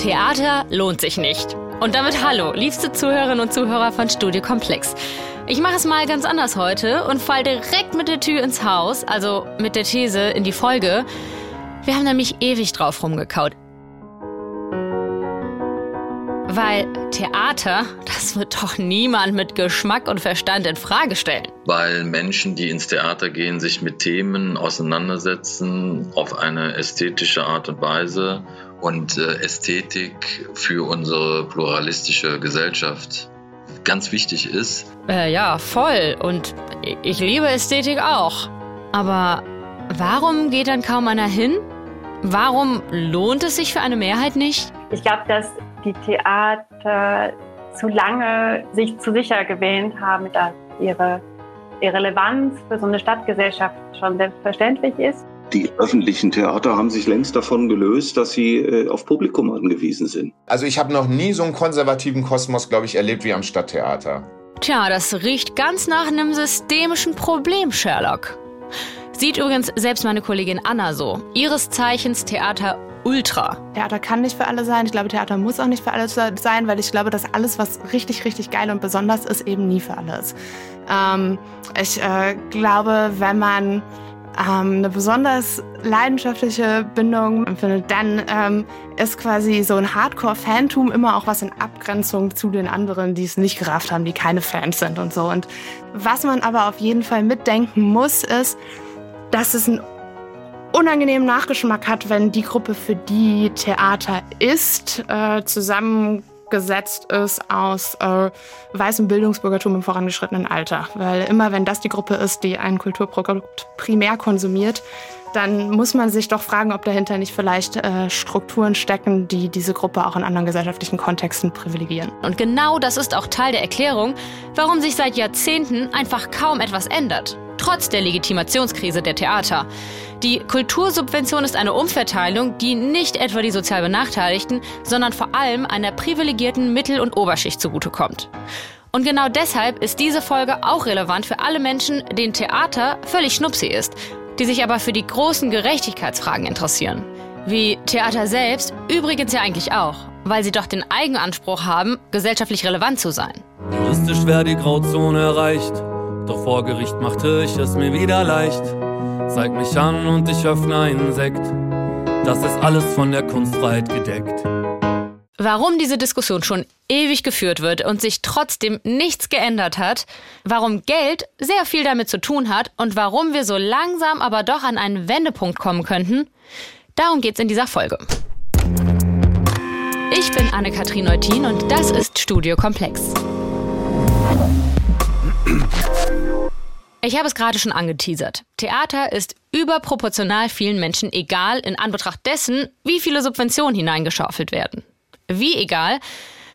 Theater lohnt sich nicht. Und damit hallo, liebste Zuhörerinnen und Zuhörer von Studio Komplex. Ich mache es mal ganz anders heute und fall direkt mit der Tür ins Haus, also mit der These in die Folge. Wir haben nämlich ewig drauf rumgekaut. Weil Theater, das wird doch niemand mit Geschmack und Verstand in Frage stellen. Weil Menschen, die ins Theater gehen, sich mit Themen auseinandersetzen auf eine ästhetische Art und Weise und äh, Ästhetik für unsere pluralistische Gesellschaft ganz wichtig ist. Äh, ja, voll. Und ich liebe Ästhetik auch. Aber warum geht dann kaum einer hin? Warum lohnt es sich für eine Mehrheit nicht? Ich glaube, dass die Theater zu lange sich zu sicher gewähnt haben, dass ihre Relevanz für so eine Stadtgesellschaft schon selbstverständlich ist. Die öffentlichen Theater haben sich längst davon gelöst, dass sie äh, auf Publikum angewiesen sind. Also ich habe noch nie so einen konservativen Kosmos, glaube ich, erlebt wie am Stadttheater. Tja, das riecht ganz nach einem systemischen Problem, Sherlock. Sieht übrigens selbst meine Kollegin Anna so. Ihres Zeichens Theater Ultra. Theater kann nicht für alle sein. Ich glaube, Theater muss auch nicht für alle sein, weil ich glaube, dass alles, was richtig, richtig geil und besonders ist, eben nie für alle ist. Ähm, ich äh, glaube, wenn man ähm, eine besonders leidenschaftliche Bindung empfindet, dann ähm, ist quasi so ein Hardcore-Fantum immer auch was in Abgrenzung zu den anderen, die es nicht gerafft haben, die keine Fans sind und so. Und was man aber auf jeden Fall mitdenken muss, ist, dass es einen unangenehmen Nachgeschmack hat, wenn die Gruppe, für die Theater ist, äh, zusammengesetzt ist aus äh, weißem Bildungsbürgertum im vorangeschrittenen Alter. Weil immer wenn das die Gruppe ist, die ein Kulturprodukt primär konsumiert, dann muss man sich doch fragen, ob dahinter nicht vielleicht äh, Strukturen stecken, die diese Gruppe auch in anderen gesellschaftlichen Kontexten privilegieren. Und genau das ist auch Teil der Erklärung, warum sich seit Jahrzehnten einfach kaum etwas ändert trotz der Legitimationskrise der Theater. Die Kultursubvention ist eine Umverteilung, die nicht etwa die sozial Benachteiligten, sondern vor allem einer privilegierten Mittel- und Oberschicht zugutekommt. Und genau deshalb ist diese Folge auch relevant für alle Menschen, denen Theater völlig schnupsi ist, die sich aber für die großen Gerechtigkeitsfragen interessieren. Wie Theater selbst übrigens ja eigentlich auch, weil sie doch den Eigenanspruch haben, gesellschaftlich relevant zu sein. Juristisch wäre die Grauzone erreicht. Doch vor Gericht machte ich es mir wieder leicht. Zeig mich an und ich öffne einen Sekt. Das ist alles von der Kunstfreiheit gedeckt. Warum diese Diskussion schon ewig geführt wird und sich trotzdem nichts geändert hat, warum Geld sehr viel damit zu tun hat und warum wir so langsam aber doch an einen Wendepunkt kommen könnten, darum geht's in dieser Folge. Ich bin Anne-Kathrin Neutin und das ist Studio Komplex. Ich habe es gerade schon angeteasert. Theater ist überproportional vielen Menschen egal in Anbetracht dessen, wie viele Subventionen hineingeschaufelt werden. Wie egal?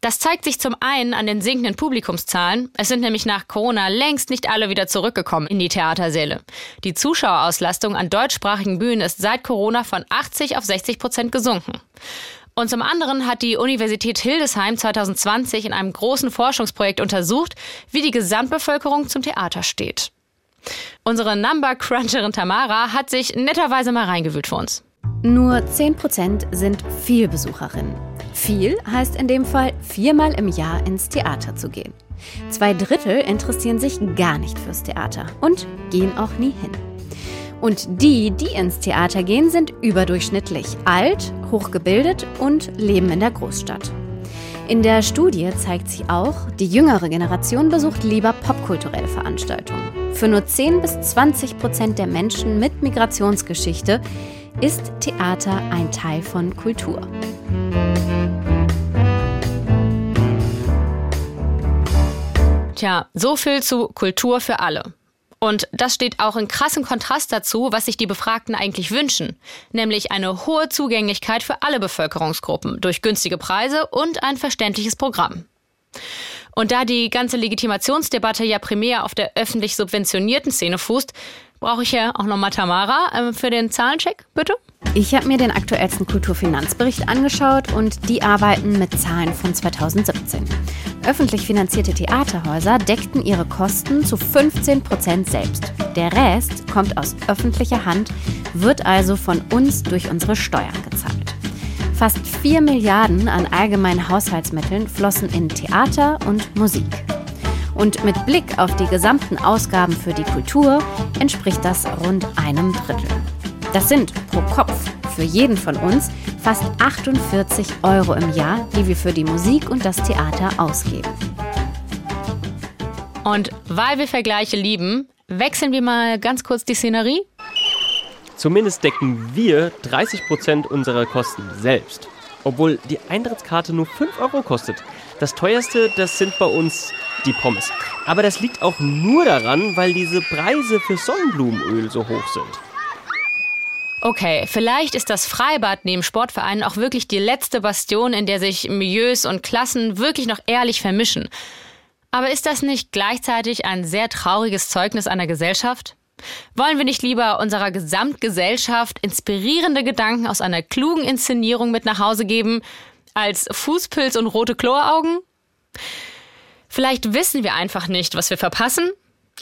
Das zeigt sich zum einen an den sinkenden Publikumszahlen. Es sind nämlich nach Corona längst nicht alle wieder zurückgekommen in die Theatersäle. Die Zuschauerauslastung an deutschsprachigen Bühnen ist seit Corona von 80 auf 60 Prozent gesunken. Und zum anderen hat die Universität Hildesheim 2020 in einem großen Forschungsprojekt untersucht, wie die Gesamtbevölkerung zum Theater steht. Unsere Number Cruncherin Tamara hat sich netterweise mal reingewühlt für uns. Nur 10% sind Vielbesucherinnen. Viel heißt in dem Fall viermal im Jahr ins Theater zu gehen. Zwei Drittel interessieren sich gar nicht fürs Theater und gehen auch nie hin. Und die, die ins Theater gehen, sind überdurchschnittlich alt, hochgebildet und leben in der Großstadt. In der Studie zeigt sich auch, die jüngere Generation besucht lieber popkulturelle Veranstaltungen. Für nur 10 bis 20 Prozent der Menschen mit Migrationsgeschichte ist Theater ein Teil von Kultur. Tja, so viel zu Kultur für alle. Und das steht auch in krassem Kontrast dazu, was sich die Befragten eigentlich wünschen, nämlich eine hohe Zugänglichkeit für alle Bevölkerungsgruppen durch günstige Preise und ein verständliches Programm. Und da die ganze Legitimationsdebatte ja primär auf der öffentlich subventionierten Szene fußt, brauche ich ja auch nochmal Tamara äh, für den Zahlencheck, bitte. Ich habe mir den aktuellsten Kulturfinanzbericht angeschaut und die arbeiten mit Zahlen von 2017. Öffentlich finanzierte Theaterhäuser deckten ihre Kosten zu 15 Prozent selbst. Der Rest kommt aus öffentlicher Hand, wird also von uns durch unsere Steuern gezahlt. Fast 4 Milliarden an allgemeinen Haushaltsmitteln flossen in Theater und Musik. Und mit Blick auf die gesamten Ausgaben für die Kultur entspricht das rund einem Drittel. Das sind pro Kopf für jeden von uns fast 48 Euro im Jahr, die wir für die Musik und das Theater ausgeben. Und weil wir Vergleiche lieben, wechseln wir mal ganz kurz die Szenerie. Zumindest decken wir 30 Prozent unserer Kosten selbst. Obwohl die Eintrittskarte nur 5 Euro kostet. Das teuerste, das sind bei uns die Pommes. Aber das liegt auch nur daran, weil diese Preise für Sonnenblumenöl so hoch sind. Okay, vielleicht ist das Freibad neben Sportvereinen auch wirklich die letzte Bastion, in der sich Milieus und Klassen wirklich noch ehrlich vermischen. Aber ist das nicht gleichzeitig ein sehr trauriges Zeugnis einer Gesellschaft? Wollen wir nicht lieber unserer Gesamtgesellschaft inspirierende Gedanken aus einer klugen Inszenierung mit nach Hause geben, als Fußpilz und rote Chloraugen? Vielleicht wissen wir einfach nicht, was wir verpassen.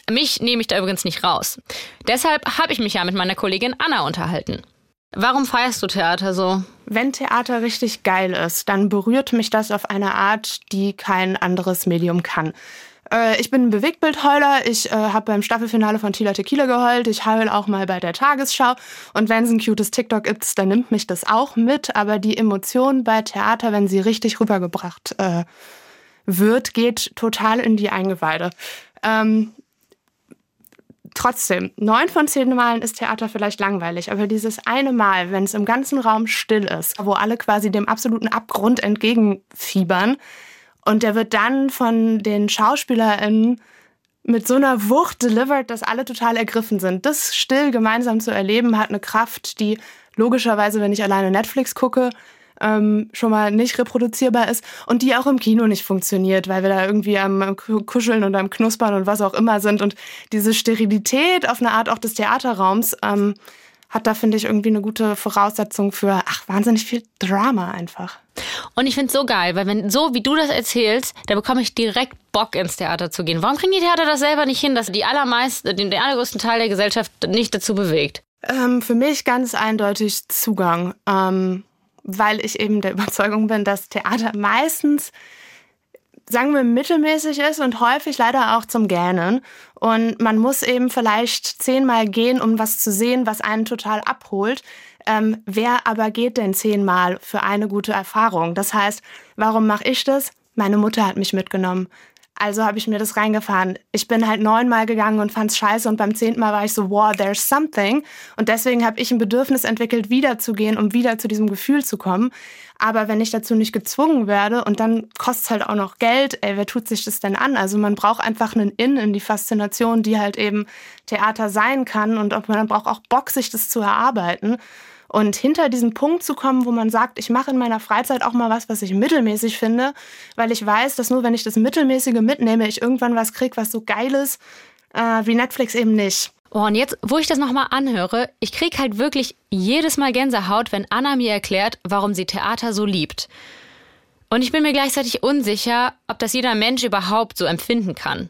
Mich nehme ich da übrigens nicht raus. Deshalb habe ich mich ja mit meiner Kollegin Anna unterhalten. Warum feierst du Theater so? Wenn Theater richtig geil ist, dann berührt mich das auf eine Art, die kein anderes Medium kann. Äh, ich bin ein Bewegtbildheuler. Ich äh, habe beim Staffelfinale von Tila Tequila geheult. Ich heul auch mal bei der Tagesschau. Und wenn es ein cutes TikTok gibt, dann nimmt mich das auch mit. Aber die Emotion bei Theater, wenn sie richtig rübergebracht äh, wird, geht total in die Eingeweide. Ähm, trotzdem, neun von zehn Malen ist Theater vielleicht langweilig, aber dieses eine Mal, wenn es im ganzen Raum still ist, wo alle quasi dem absoluten Abgrund entgegenfiebern und der wird dann von den SchauspielerInnen mit so einer Wucht delivered, dass alle total ergriffen sind. Das still gemeinsam zu erleben, hat eine Kraft, die logischerweise, wenn ich alleine Netflix gucke, ähm, schon mal nicht reproduzierbar ist und die auch im Kino nicht funktioniert, weil wir da irgendwie am Kuscheln und am Knuspern und was auch immer sind. Und diese Sterilität auf eine Art auch des Theaterraums ähm, hat da, finde ich, irgendwie eine gute Voraussetzung für, ach, wahnsinnig viel Drama einfach. Und ich finde es so geil, weil wenn so wie du das erzählst, da bekomme ich direkt Bock ins Theater zu gehen. Warum kriegen die Theater das selber nicht hin, dass die allermeisten, den, den allergrößten Teil der Gesellschaft nicht dazu bewegt? Ähm, für mich ganz eindeutig Zugang. Ähm, weil ich eben der Überzeugung bin, dass Theater meistens, sagen wir, mittelmäßig ist und häufig leider auch zum Gähnen. Und man muss eben vielleicht zehnmal gehen, um was zu sehen, was einen total abholt. Ähm, wer aber geht denn zehnmal für eine gute Erfahrung? Das heißt, warum mache ich das? Meine Mutter hat mich mitgenommen. Also habe ich mir das reingefahren. Ich bin halt neunmal gegangen und fand's scheiße und beim zehnten Mal war ich so, wow, there's something. Und deswegen habe ich ein Bedürfnis entwickelt, wiederzugehen, um wieder zu diesem Gefühl zu kommen. Aber wenn ich dazu nicht gezwungen werde und dann kostet halt auch noch Geld, ey, wer tut sich das denn an? Also man braucht einfach einen In in die Faszination, die halt eben Theater sein kann und man braucht auch Bock, sich das zu erarbeiten. Und hinter diesen Punkt zu kommen, wo man sagt, ich mache in meiner Freizeit auch mal was, was ich mittelmäßig finde, weil ich weiß, dass nur wenn ich das Mittelmäßige mitnehme, ich irgendwann was kriege, was so geil ist, äh, wie Netflix eben nicht. Oh, und jetzt, wo ich das nochmal anhöre, ich kriege halt wirklich jedes Mal Gänsehaut, wenn Anna mir erklärt, warum sie Theater so liebt. Und ich bin mir gleichzeitig unsicher, ob das jeder Mensch überhaupt so empfinden kann.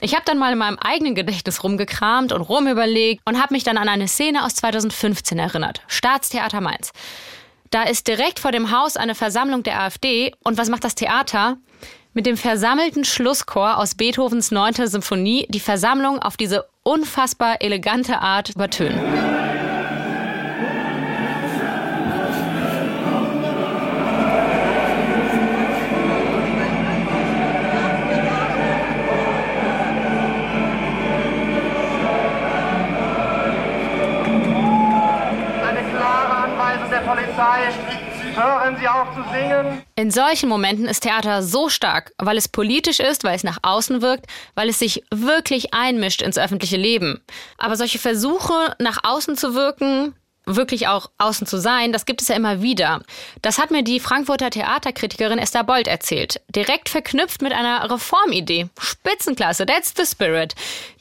Ich habe dann mal in meinem eigenen Gedächtnis rumgekramt und rumüberlegt und habe mich dann an eine Szene aus 2015 erinnert. Staatstheater Mainz. Da ist direkt vor dem Haus eine Versammlung der AfD und was macht das Theater? Mit dem versammelten Schlusschor aus Beethovens 9. Symphonie die Versammlung auf diese unfassbar elegante Art übertönen. Polizei, hören Sie auf zu singen. In solchen Momenten ist Theater so stark, weil es politisch ist, weil es nach außen wirkt, weil es sich wirklich einmischt ins öffentliche Leben. Aber solche Versuche, nach außen zu wirken, wirklich auch außen zu sein, das gibt es ja immer wieder. Das hat mir die Frankfurter Theaterkritikerin Esther Bold erzählt. Direkt verknüpft mit einer Reformidee. Spitzenklasse, that's the spirit.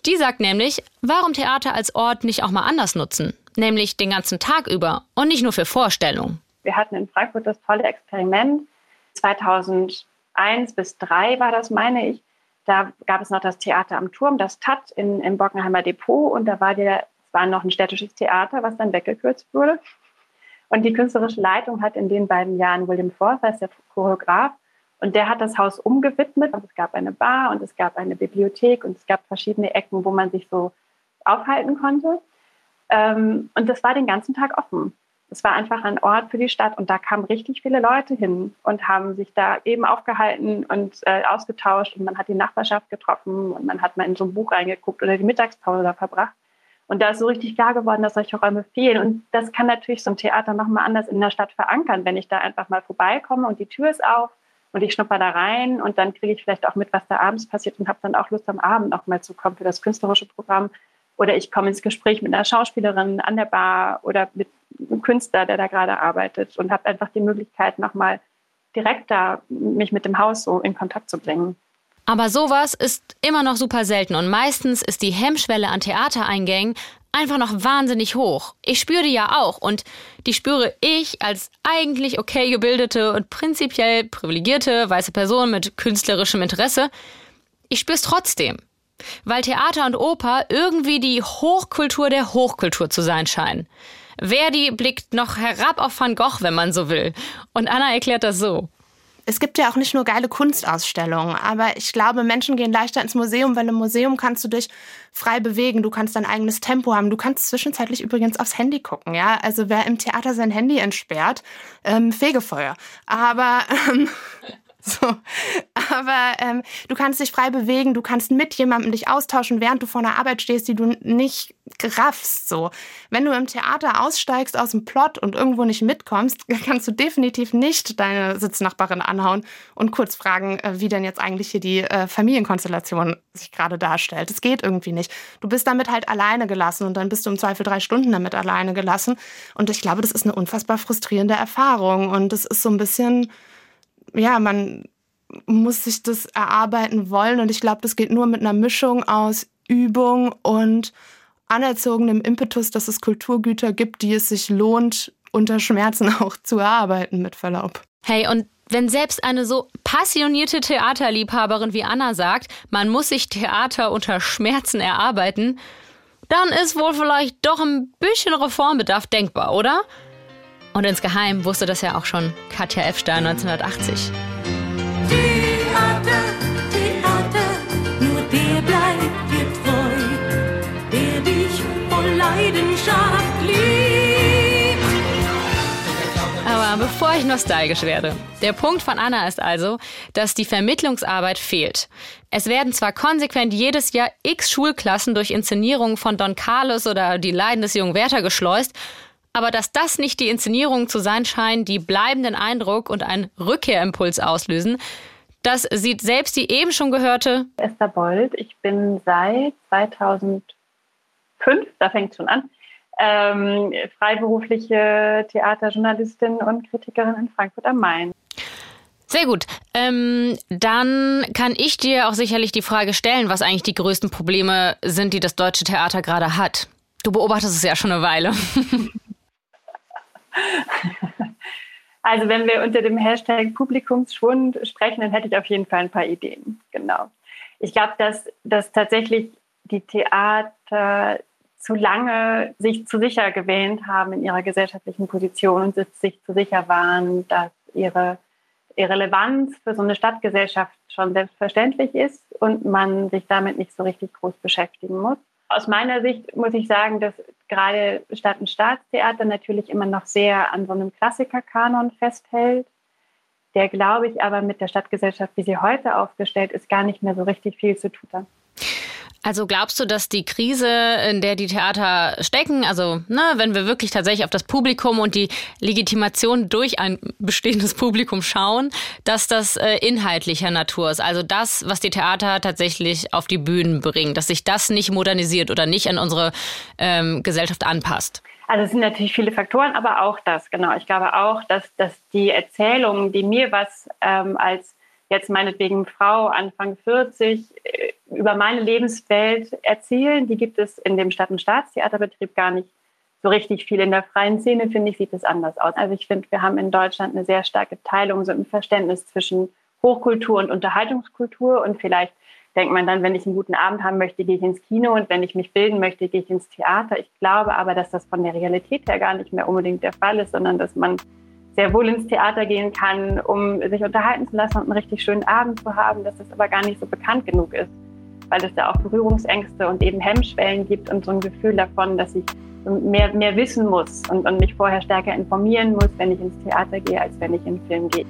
Die sagt nämlich, warum Theater als Ort nicht auch mal anders nutzen? nämlich den ganzen Tag über und nicht nur für Vorstellungen. Wir hatten in Frankfurt das tolle Experiment. 2001 bis 2003 war das, meine ich. Da gab es noch das Theater am Turm, das TAT in, im Bockenheimer Depot. Und da war, der, war noch ein städtisches Theater, was dann weggekürzt wurde. Und die künstlerische Leitung hat in den beiden Jahren William Forsyth, der Choreograf, und der hat das Haus umgewidmet. Und es gab eine Bar und es gab eine Bibliothek und es gab verschiedene Ecken, wo man sich so aufhalten konnte. Ähm, und das war den ganzen Tag offen. Es war einfach ein Ort für die Stadt und da kamen richtig viele Leute hin und haben sich da eben aufgehalten und äh, ausgetauscht und man hat die Nachbarschaft getroffen und man hat mal in so ein Buch reingeguckt oder die Mittagspause da verbracht. Und da ist so richtig klar geworden, dass solche Räume fehlen. Und das kann natürlich so ein Theater nochmal anders in der Stadt verankern, wenn ich da einfach mal vorbeikomme und die Tür ist auf und ich schnupper da rein und dann kriege ich vielleicht auch mit, was da abends passiert und habe dann auch Lust am Abend noch mal zu kommen für das künstlerische Programm. Oder ich komme ins Gespräch mit einer Schauspielerin an der Bar oder mit einem Künstler, der da gerade arbeitet und habe einfach die Möglichkeit, nochmal direkt da mich mit dem Haus so in Kontakt zu bringen. Aber sowas ist immer noch super selten und meistens ist die Hemmschwelle an Theatereingängen einfach noch wahnsinnig hoch. Ich spüre die ja auch und die spüre ich als eigentlich okay gebildete und prinzipiell privilegierte weiße Person mit künstlerischem Interesse. Ich spüre es trotzdem, weil Theater und Oper irgendwie die Hochkultur der Hochkultur zu sein scheinen. Verdi blickt noch herab auf Van Gogh, wenn man so will. Und Anna erklärt das so es gibt ja auch nicht nur geile Kunstausstellungen, aber ich glaube, Menschen gehen leichter ins Museum, weil im Museum kannst du dich frei bewegen, du kannst dein eigenes Tempo haben, du kannst zwischenzeitlich übrigens aufs Handy gucken, ja. Also wer im Theater sein Handy entsperrt, ähm, Fegefeuer. Aber ähm, So. Aber ähm, du kannst dich frei bewegen, du kannst mit jemandem dich austauschen, während du vor einer Arbeit stehst, die du nicht raffst. So. Wenn du im Theater aussteigst aus dem Plot und irgendwo nicht mitkommst, kannst du definitiv nicht deine Sitznachbarin anhauen und kurz fragen, äh, wie denn jetzt eigentlich hier die äh, Familienkonstellation sich gerade darstellt. Es geht irgendwie nicht. Du bist damit halt alleine gelassen und dann bist du im Zweifel drei Stunden damit alleine gelassen. Und ich glaube, das ist eine unfassbar frustrierende Erfahrung. Und das ist so ein bisschen ja, man muss sich das erarbeiten wollen. Und ich glaube, das geht nur mit einer Mischung aus Übung und anerzogenem Impetus, dass es Kulturgüter gibt, die es sich lohnt, unter Schmerzen auch zu erarbeiten, mit Verlaub. Hey, und wenn selbst eine so passionierte Theaterliebhaberin wie Anna sagt, man muss sich Theater unter Schmerzen erarbeiten, dann ist wohl vielleicht doch ein bisschen Reformbedarf denkbar, oder? Und insgeheim wusste das ja auch schon Katja Efstein 1980. Theater, Theater, nur der bleibt dir treu, der dich voll Leidenschaft liebt. Aber bevor ich nostalgisch werde, der Punkt von Anna ist also, dass die Vermittlungsarbeit fehlt. Es werden zwar konsequent jedes Jahr x Schulklassen durch Inszenierungen von Don Carlos oder die Leiden des jungen Werther geschleust, aber dass das nicht die Inszenierungen zu sein scheinen, die bleibenden Eindruck und einen Rückkehrimpuls auslösen, das sieht selbst die eben schon gehörte Esther Bold. Ich bin seit 2005, da fängt es schon an, ähm, freiberufliche Theaterjournalistin und Kritikerin in Frankfurt am Main. Sehr gut. Ähm, dann kann ich dir auch sicherlich die Frage stellen, was eigentlich die größten Probleme sind, die das deutsche Theater gerade hat. Du beobachtest es ja schon eine Weile. Also wenn wir unter dem Hashtag Publikumsschwund sprechen, dann hätte ich auf jeden Fall ein paar Ideen. Genau. Ich glaube, dass, dass tatsächlich die Theater zu lange sich zu sicher gewähnt haben in ihrer gesellschaftlichen Position und sich zu sicher waren, dass ihre, ihre Relevanz für so eine Stadtgesellschaft schon selbstverständlich ist und man sich damit nicht so richtig groß beschäftigen muss. Aus meiner Sicht muss ich sagen, dass gerade Stadt- und Staatstheater natürlich immer noch sehr an so einem Klassikerkanon festhält, der, glaube ich, aber mit der Stadtgesellschaft, wie sie heute aufgestellt ist, gar nicht mehr so richtig viel zu tun hat. Also glaubst du, dass die Krise, in der die Theater stecken, also ne, wenn wir wirklich tatsächlich auf das Publikum und die Legitimation durch ein bestehendes Publikum schauen, dass das äh, inhaltlicher Natur ist? Also das, was die Theater tatsächlich auf die Bühnen bringen, dass sich das nicht modernisiert oder nicht an unsere ähm, Gesellschaft anpasst? Also es sind natürlich viele Faktoren, aber auch das, genau. Ich glaube auch, dass, dass die Erzählungen, die mir was ähm, als jetzt meinetwegen Frau Anfang 40 äh, über meine Lebenswelt erzählen. Die gibt es in dem Stadt- und Staatstheaterbetrieb gar nicht so richtig viel. In der freien Szene, finde ich, sieht es anders aus. Also ich finde, wir haben in Deutschland eine sehr starke Teilung so im Verständnis zwischen Hochkultur und Unterhaltungskultur und vielleicht denkt man dann, wenn ich einen guten Abend haben möchte, gehe ich ins Kino und wenn ich mich bilden möchte, gehe ich ins Theater. Ich glaube aber, dass das von der Realität her gar nicht mehr unbedingt der Fall ist, sondern dass man sehr wohl ins Theater gehen kann, um sich unterhalten zu lassen und einen richtig schönen Abend zu haben, dass das aber gar nicht so bekannt genug ist, weil es da auch Berührungsängste und eben Hemmschwellen gibt und so ein Gefühl davon, dass ich mehr, mehr wissen muss und, und mich vorher stärker informieren muss, wenn ich ins Theater gehe, als wenn ich in den Film gehe.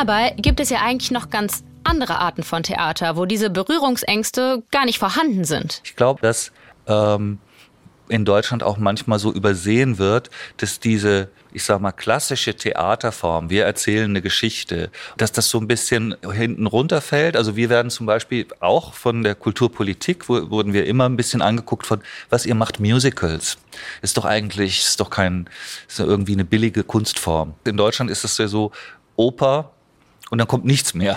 Dabei gibt es ja eigentlich noch ganz andere Arten von Theater, wo diese Berührungsängste gar nicht vorhanden sind. Ich glaube, dass ähm, in Deutschland auch manchmal so übersehen wird, dass diese, ich sag mal, klassische Theaterform, wir erzählen eine Geschichte, dass das so ein bisschen hinten runterfällt. Also wir werden zum Beispiel auch von der Kulturpolitik, wo, wurden wir immer ein bisschen angeguckt von, was ihr macht Musicals. Ist doch eigentlich, ist doch kein, ist irgendwie eine billige Kunstform. In Deutschland ist es ja so, Oper und dann kommt nichts mehr.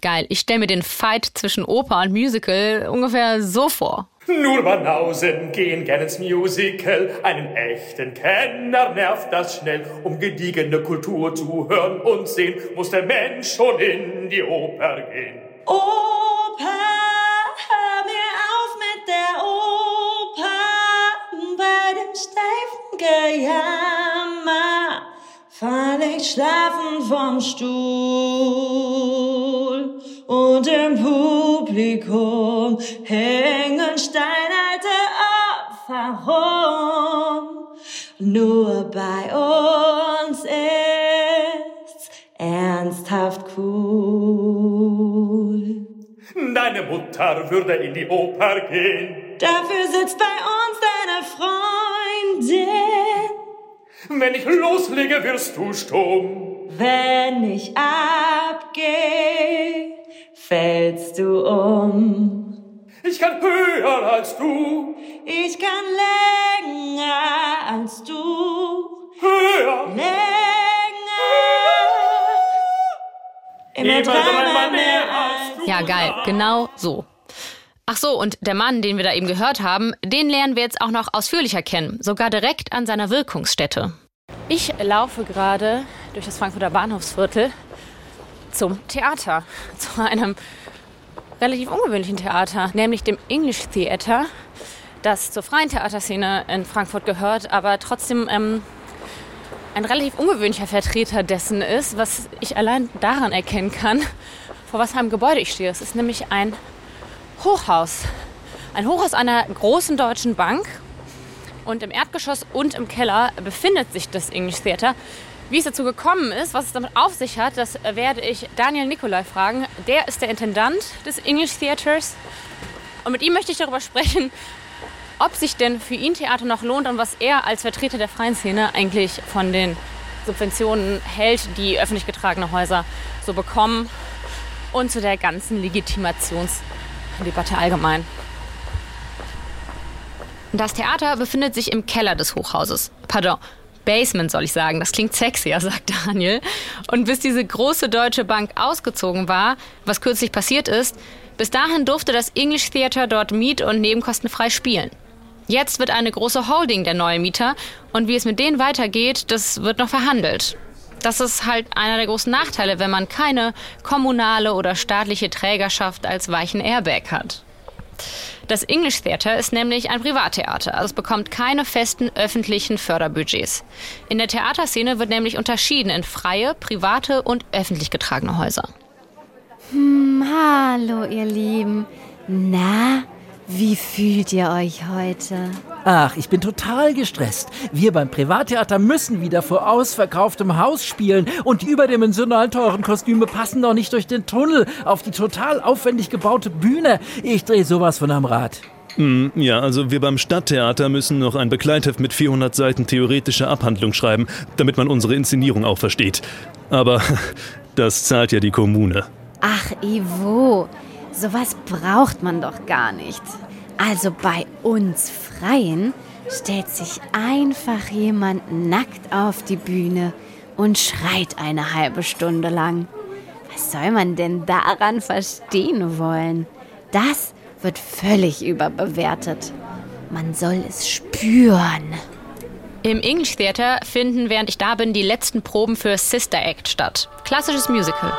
Geil, ich stelle mir den Fight zwischen Oper und Musical ungefähr so vor. Nur Banausen gehen gern ins Musical, einen echten Kenner nervt das schnell. Um gediegene Kultur zu hören und sehen, muss der Mensch schon in die Oper gehen. Oper, hör mir auf mit der Oper, bei dem steifen Gejammer fall ich schlafend vom Stuhl und im Publikum hängen steinalte Opfer rum. Nur bei uns ist's ernsthaft cool. Deine Mutter würde in die Oper gehen. Dafür sitzt bei uns deine Freundin. Wenn ich loslege, wirst du stumm. Wenn ich abgeh, fällst du um. Ich kann höher als du. Ich kann länger als du. Höher. Länger. Immer dreimal mehr als du. Ja, geil, genau so. Ach so, und der Mann, den wir da eben gehört haben, den lernen wir jetzt auch noch ausführlicher kennen, sogar direkt an seiner Wirkungsstätte. Ich laufe gerade durch das Frankfurter Bahnhofsviertel zum Theater, zu einem relativ ungewöhnlichen Theater, nämlich dem English Theater, das zur freien Theaterszene in Frankfurt gehört, aber trotzdem ähm, ein relativ ungewöhnlicher Vertreter dessen ist, was ich allein daran erkennen kann, vor was einem Gebäude ich stehe. Es ist nämlich ein Hochhaus. Ein Hochhaus einer großen deutschen Bank. Und im Erdgeschoss und im Keller befindet sich das English Theater. Wie es dazu gekommen ist, was es damit auf sich hat, das werde ich Daniel Nikolai fragen. Der ist der Intendant des English Theaters. Und mit ihm möchte ich darüber sprechen, ob sich denn für ihn Theater noch lohnt und was er als Vertreter der freien Szene eigentlich von den Subventionen hält, die öffentlich getragene Häuser so bekommen und zu der ganzen Legitimationsdebatte allgemein. Das Theater befindet sich im Keller des Hochhauses. Pardon, Basement soll ich sagen. Das klingt sexier, sagt Daniel. Und bis diese große deutsche Bank ausgezogen war, was kürzlich passiert ist, bis dahin durfte das English Theater dort miet- und nebenkostenfrei spielen. Jetzt wird eine große Holding der neue Mieter und wie es mit denen weitergeht, das wird noch verhandelt. Das ist halt einer der großen Nachteile, wenn man keine kommunale oder staatliche Trägerschaft als weichen Airbag hat. Das English Theater ist nämlich ein Privattheater, also es bekommt keine festen öffentlichen Förderbudgets. In der Theaterszene wird nämlich unterschieden in freie, private und öffentlich getragene Häuser. Hm, hallo ihr Lieben. Na, wie fühlt ihr euch heute? Ach, ich bin total gestresst. Wir beim Privattheater müssen wieder vor ausverkauftem Haus spielen und die überdimensional teuren Kostüme passen noch nicht durch den Tunnel auf die total aufwendig gebaute Bühne. Ich drehe sowas von am Rad. Mm, ja, also wir beim Stadttheater müssen noch ein Begleitheft mit 400 Seiten theoretischer Abhandlung schreiben, damit man unsere Inszenierung auch versteht. Aber das zahlt ja die Kommune. Ach, Ivo, sowas braucht man doch gar nicht. Also bei uns Freien stellt sich einfach jemand nackt auf die Bühne und schreit eine halbe Stunde lang. Was soll man denn daran verstehen wollen? Das wird völlig überbewertet. Man soll es spüren. Im English Theater finden, während ich da bin, die letzten Proben für Sister Act statt. Klassisches Musical.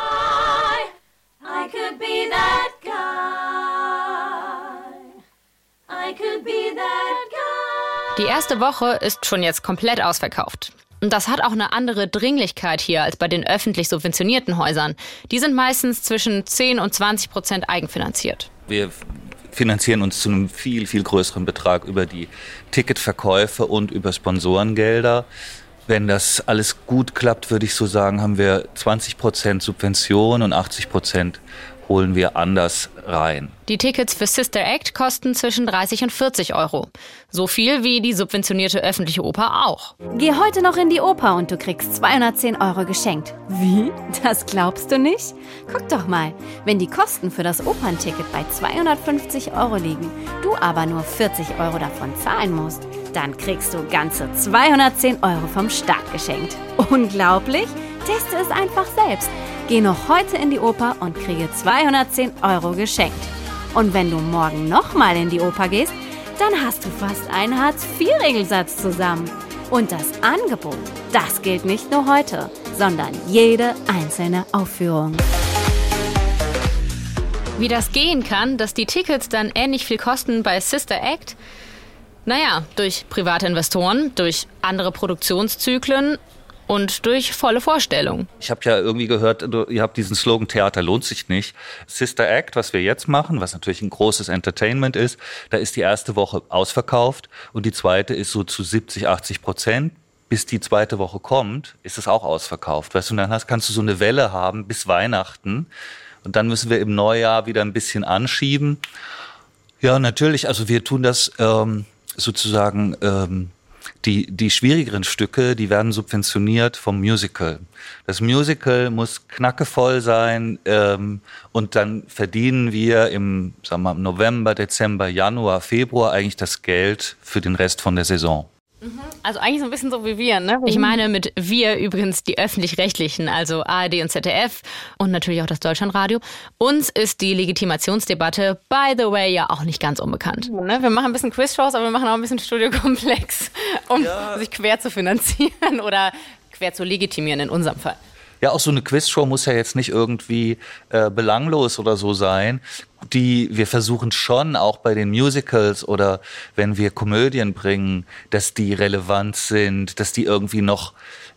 I could be that guy. I Die erste Woche ist schon jetzt komplett ausverkauft. Und das hat auch eine andere Dringlichkeit hier als bei den öffentlich subventionierten Häusern. Die sind meistens zwischen 10 und 20 Prozent eigenfinanziert. Wir finanzieren uns zu einem viel, viel größeren Betrag über die Ticketverkäufe und über Sponsorengelder. Wenn das alles gut klappt, würde ich so sagen, haben wir 20 Prozent Subvention und 80 Prozent holen wir anders rein. Die Tickets für Sister Act kosten zwischen 30 und 40 Euro. So viel wie die subventionierte öffentliche Oper auch. Geh heute noch in die Oper und du kriegst 210 Euro geschenkt. Wie? Das glaubst du nicht? Guck doch mal, wenn die Kosten für das Opernticket bei 250 Euro liegen, du aber nur 40 Euro davon zahlen musst, dann kriegst du ganze 210 Euro vom Staat geschenkt. Unglaublich? Teste es einfach selbst. Geh noch heute in die Oper und kriege 210 Euro geschenkt. Und wenn du morgen nochmal in die Oper gehst, dann hast du fast einen Hartz-IV-Regelsatz zusammen. Und das Angebot, das gilt nicht nur heute, sondern jede einzelne Aufführung. Wie das gehen kann, dass die Tickets dann ähnlich viel kosten bei Sister Act? Naja, durch private Investoren, durch andere Produktionszyklen und durch volle Vorstellung. Ich habe ja irgendwie gehört, du, ihr habt diesen Slogan Theater lohnt sich nicht. Sister Act, was wir jetzt machen, was natürlich ein großes Entertainment ist, da ist die erste Woche ausverkauft und die zweite ist so zu 70, 80 Prozent. Bis die zweite Woche kommt, ist es auch ausverkauft. Weißt du, dann hast, kannst du so eine Welle haben bis Weihnachten und dann müssen wir im Neujahr wieder ein bisschen anschieben. Ja, natürlich. Also wir tun das ähm, sozusagen. Ähm, die, die schwierigeren Stücke, die werden subventioniert vom Musical. Das Musical muss knackevoll sein ähm, und dann verdienen wir im sagen wir, November, Dezember, Januar, Februar eigentlich das Geld für den Rest von der Saison. Also eigentlich so ein bisschen so wie wir, ne? Ich meine mit wir übrigens die öffentlich-rechtlichen, also ARD und ZDF und natürlich auch das Deutschlandradio. Uns ist die Legitimationsdebatte, by the way, ja auch nicht ganz unbekannt. Ne? Wir machen ein bisschen Quizshows, aber wir machen auch ein bisschen Studiokomplex, um sich quer zu finanzieren oder quer zu legitimieren in unserem Fall. Ja, auch so eine Quizshow muss ja jetzt nicht irgendwie äh, belanglos oder so sein. Die wir versuchen schon auch bei den Musicals oder wenn wir Komödien bringen, dass die relevant sind, dass die irgendwie noch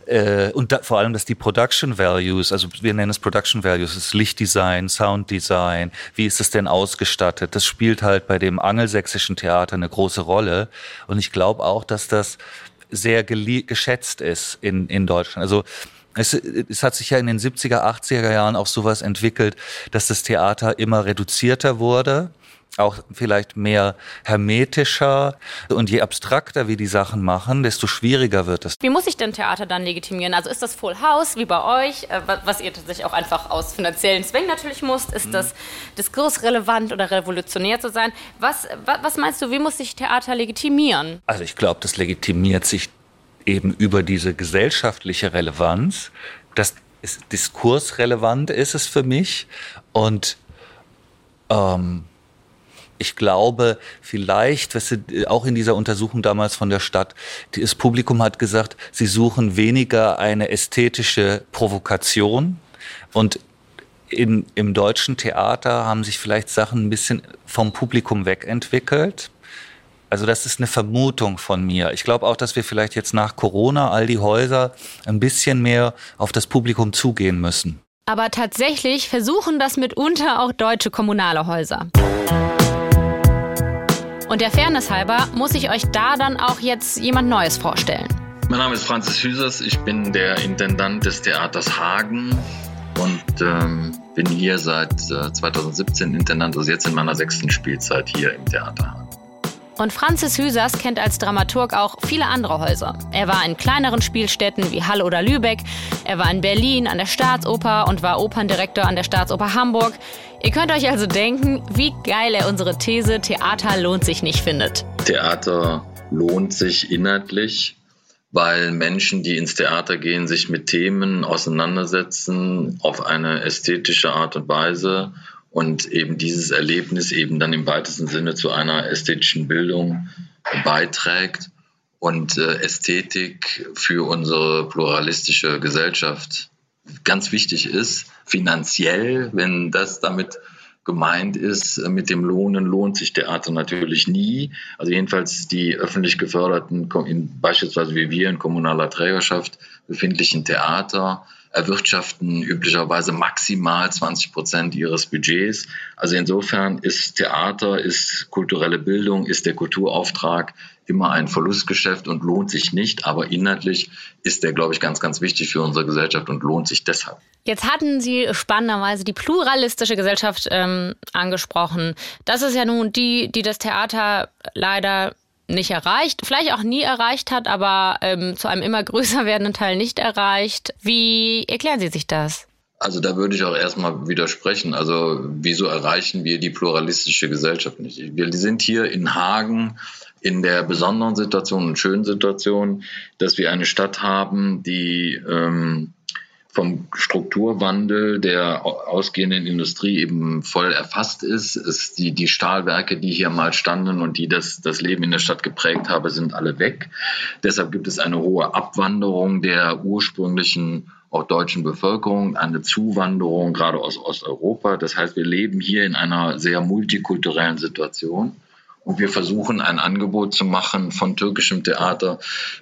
äh, und da, vor allem, dass die Production Values, also wir nennen es Production Values, das Lichtdesign, Sounddesign, wie ist es denn ausgestattet? Das spielt halt bei dem angelsächsischen Theater eine große Rolle. Und ich glaube auch, dass das sehr geschätzt ist in, in Deutschland. Also es, es hat sich ja in den 70er, 80er Jahren auch sowas entwickelt, dass das Theater immer reduzierter wurde auch vielleicht mehr hermetischer. Und je abstrakter wir die Sachen machen, desto schwieriger wird es. Wie muss sich denn Theater dann legitimieren? Also ist das Full House wie bei euch, äh, was ihr tatsächlich auch einfach aus finanziellen Zwängen natürlich musst? Ist das diskursrelevant oder revolutionär zu sein? Was, was meinst du, wie muss sich Theater legitimieren? Also ich glaube, das legitimiert sich eben über diese gesellschaftliche Relevanz. Das ist diskursrelevant ist es für mich. Und ähm, ich glaube, vielleicht, weißt du, auch in dieser Untersuchung damals von der Stadt, das Publikum hat gesagt, sie suchen weniger eine ästhetische Provokation und in, im deutschen Theater haben sich vielleicht Sachen ein bisschen vom Publikum wegentwickelt. Also das ist eine Vermutung von mir. Ich glaube auch, dass wir vielleicht jetzt nach Corona all die Häuser ein bisschen mehr auf das Publikum zugehen müssen. Aber tatsächlich versuchen das mitunter auch deutsche kommunale Häuser. Und der Fairness halber muss ich euch da dann auch jetzt jemand Neues vorstellen. Mein Name ist Franzis Hüsers, ich bin der Intendant des Theaters Hagen und ähm, bin hier seit äh, 2017 Intendant, also jetzt in meiner sechsten Spielzeit hier im Theater Hagen. Und Franzis Hüsers kennt als Dramaturg auch viele andere Häuser. Er war in kleineren Spielstätten wie Halle oder Lübeck. Er war in Berlin an der Staatsoper und war Operndirektor an der Staatsoper Hamburg. Ihr könnt euch also denken, wie geil er unsere These Theater lohnt sich nicht findet. Theater lohnt sich inhaltlich, weil Menschen, die ins Theater gehen, sich mit Themen auseinandersetzen auf eine ästhetische Art und Weise und eben dieses Erlebnis eben dann im weitesten Sinne zu einer ästhetischen Bildung beiträgt und äh, Ästhetik für unsere pluralistische Gesellschaft ganz wichtig ist, finanziell, wenn das damit gemeint ist, äh, mit dem Lohnen lohnt sich Theater natürlich nie. Also jedenfalls die öffentlich geförderten, beispielsweise wie wir in kommunaler Trägerschaft befindlichen Theater, erwirtschaften üblicherweise maximal 20 Prozent ihres Budgets. Also insofern ist Theater, ist kulturelle Bildung, ist der Kulturauftrag immer ein Verlustgeschäft und lohnt sich nicht. Aber inhaltlich ist der, glaube ich, ganz, ganz wichtig für unsere Gesellschaft und lohnt sich deshalb. Jetzt hatten Sie spannenderweise die pluralistische Gesellschaft ähm, angesprochen. Das ist ja nun die, die das Theater leider nicht erreicht, vielleicht auch nie erreicht hat, aber ähm, zu einem immer größer werdenden Teil nicht erreicht. Wie erklären Sie sich das? Also da würde ich auch erstmal widersprechen. Also wieso erreichen wir die pluralistische Gesellschaft nicht? Wir sind hier in Hagen in der besonderen Situation und schönen Situation, dass wir eine Stadt haben, die ähm, vom Strukturwandel der ausgehenden Industrie eben voll erfasst ist. Es die, die Stahlwerke, die hier mal standen und die das, das Leben in der Stadt geprägt haben, sind alle weg. Deshalb gibt es eine hohe Abwanderung der ursprünglichen auch deutschen Bevölkerung, eine Zuwanderung gerade aus Osteuropa. Das heißt, wir leben hier in einer sehr multikulturellen Situation. Und wir versuchen ein Angebot zu machen von türkischem Theater